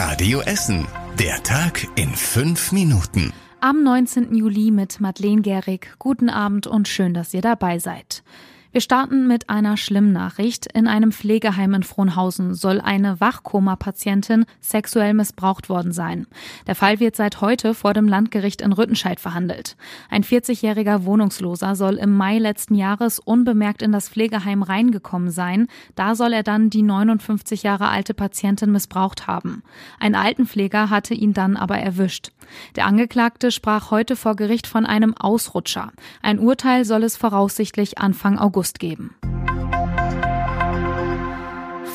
Radio Essen. Der Tag in fünf Minuten. Am 19. Juli mit Madeleine Gehrig. Guten Abend und schön, dass ihr dabei seid. Wir starten mit einer schlimmen Nachricht. In einem Pflegeheim in Frohnhausen soll eine Wachkoma-Patientin sexuell missbraucht worden sein. Der Fall wird seit heute vor dem Landgericht in Rüttenscheid verhandelt. Ein 40-jähriger Wohnungsloser soll im Mai letzten Jahres unbemerkt in das Pflegeheim reingekommen sein. Da soll er dann die 59 Jahre alte Patientin missbraucht haben. Ein Altenpfleger hatte ihn dann aber erwischt. Der Angeklagte sprach heute vor Gericht von einem Ausrutscher. Ein Urteil soll es voraussichtlich Anfang August geben.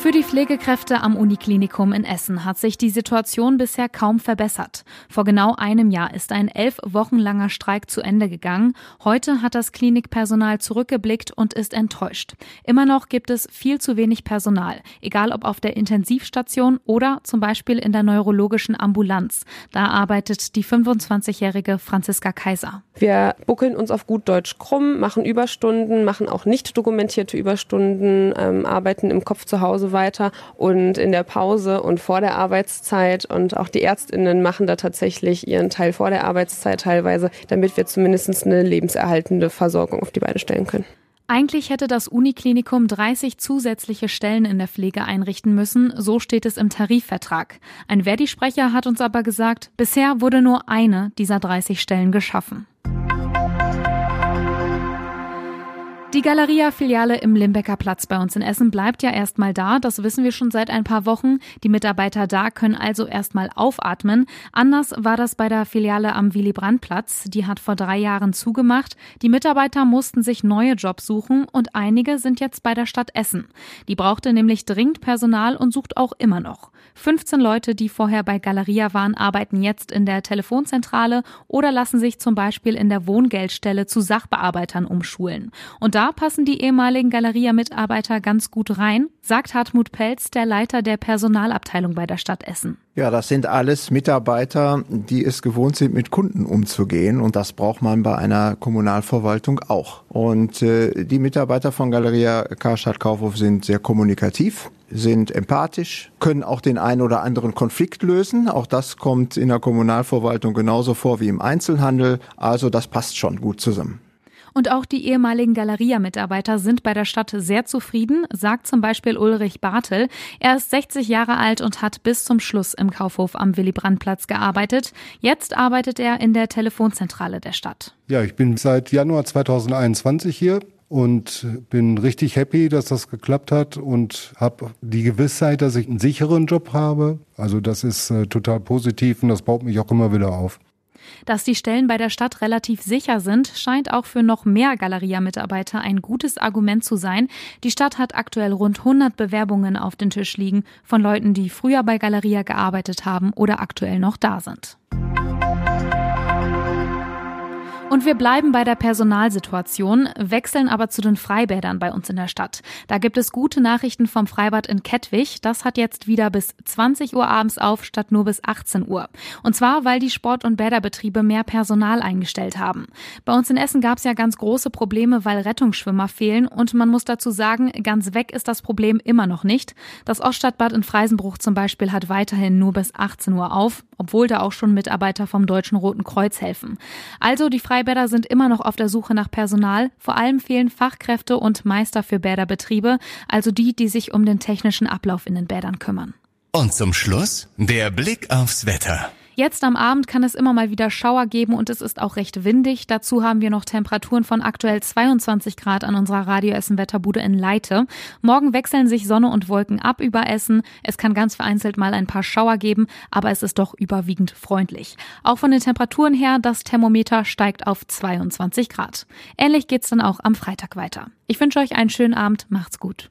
Für die Pflegekräfte am Uniklinikum in Essen hat sich die Situation bisher kaum verbessert. Vor genau einem Jahr ist ein elf Wochen langer Streik zu Ende gegangen. Heute hat das Klinikpersonal zurückgeblickt und ist enttäuscht. Immer noch gibt es viel zu wenig Personal, egal ob auf der Intensivstation oder zum Beispiel in der neurologischen Ambulanz. Da arbeitet die 25-jährige Franziska Kaiser. Wir buckeln uns auf gut Deutsch krumm, machen Überstunden, machen auch nicht dokumentierte Überstunden, ähm, arbeiten im Kopf zu Hause weiter und in der Pause und vor der Arbeitszeit und auch die Ärztinnen machen da tatsächlich ihren Teil vor der Arbeitszeit teilweise, damit wir zumindest eine lebenserhaltende Versorgung auf die Beine stellen können. Eigentlich hätte das Uniklinikum 30 zusätzliche Stellen in der Pflege einrichten müssen, so steht es im Tarifvertrag. Ein Verdi-Sprecher hat uns aber gesagt, bisher wurde nur eine dieser 30 Stellen geschaffen. Die Galeria-Filiale im Limbecker Platz bei uns in Essen bleibt ja erstmal da. Das wissen wir schon seit ein paar Wochen. Die Mitarbeiter da können also erstmal aufatmen. Anders war das bei der Filiale am Willy-Brandt-Platz. Die hat vor drei Jahren zugemacht. Die Mitarbeiter mussten sich neue Jobs suchen und einige sind jetzt bei der Stadt Essen. Die brauchte nämlich dringend Personal und sucht auch immer noch. 15 Leute, die vorher bei Galeria waren, arbeiten jetzt in der Telefonzentrale oder lassen sich zum Beispiel in der Wohngeldstelle zu Sachbearbeitern umschulen. Und da da passen die ehemaligen Galeria-Mitarbeiter ganz gut rein, sagt Hartmut Pelz, der Leiter der Personalabteilung bei der Stadt Essen. Ja, das sind alles Mitarbeiter, die es gewohnt sind, mit Kunden umzugehen. Und das braucht man bei einer Kommunalverwaltung auch. Und äh, die Mitarbeiter von Galeria Karstadt Kaufhof sind sehr kommunikativ, sind empathisch, können auch den einen oder anderen Konflikt lösen. Auch das kommt in der Kommunalverwaltung genauso vor wie im Einzelhandel. Also das passt schon gut zusammen. Und auch die ehemaligen Galeria-Mitarbeiter sind bei der Stadt sehr zufrieden, sagt zum Beispiel Ulrich Bartel. Er ist 60 Jahre alt und hat bis zum Schluss im Kaufhof am Willy-Brandt-Platz gearbeitet. Jetzt arbeitet er in der Telefonzentrale der Stadt. Ja, ich bin seit Januar 2021 hier und bin richtig happy, dass das geklappt hat und habe die Gewissheit, dass ich einen sicheren Job habe. Also das ist äh, total positiv und das baut mich auch immer wieder auf. Dass die Stellen bei der Stadt relativ sicher sind, scheint auch für noch mehr Galeria-Mitarbeiter ein gutes Argument zu sein. Die Stadt hat aktuell rund 100 Bewerbungen auf den Tisch liegen von Leuten, die früher bei Galeria gearbeitet haben oder aktuell noch da sind. Und wir bleiben bei der Personalsituation, wechseln aber zu den Freibädern bei uns in der Stadt. Da gibt es gute Nachrichten vom Freibad in Kettwig. Das hat jetzt wieder bis 20 Uhr abends auf, statt nur bis 18 Uhr. Und zwar, weil die Sport- und Bäderbetriebe mehr Personal eingestellt haben. Bei uns in Essen gab es ja ganz große Probleme, weil Rettungsschwimmer fehlen. Und man muss dazu sagen, ganz weg ist das Problem immer noch nicht. Das Oststadtbad in Freisenbruch zum Beispiel hat weiterhin nur bis 18 Uhr auf, obwohl da auch schon Mitarbeiter vom Deutschen Roten Kreuz helfen. Also die Freibäder Freibäder sind immer noch auf der Suche nach Personal. Vor allem fehlen Fachkräfte und Meister für Bäderbetriebe, also die, die sich um den technischen Ablauf in den Bädern kümmern. Und zum Schluss der Blick aufs Wetter. Jetzt am Abend kann es immer mal wieder Schauer geben und es ist auch recht windig. Dazu haben wir noch Temperaturen von aktuell 22 Grad an unserer Radio Essen Wetterbude in Leite. Morgen wechseln sich Sonne und Wolken ab über Essen. Es kann ganz vereinzelt mal ein paar Schauer geben, aber es ist doch überwiegend freundlich. Auch von den Temperaturen her, das Thermometer steigt auf 22 Grad. Ähnlich geht's dann auch am Freitag weiter. Ich wünsche euch einen schönen Abend. Macht's gut.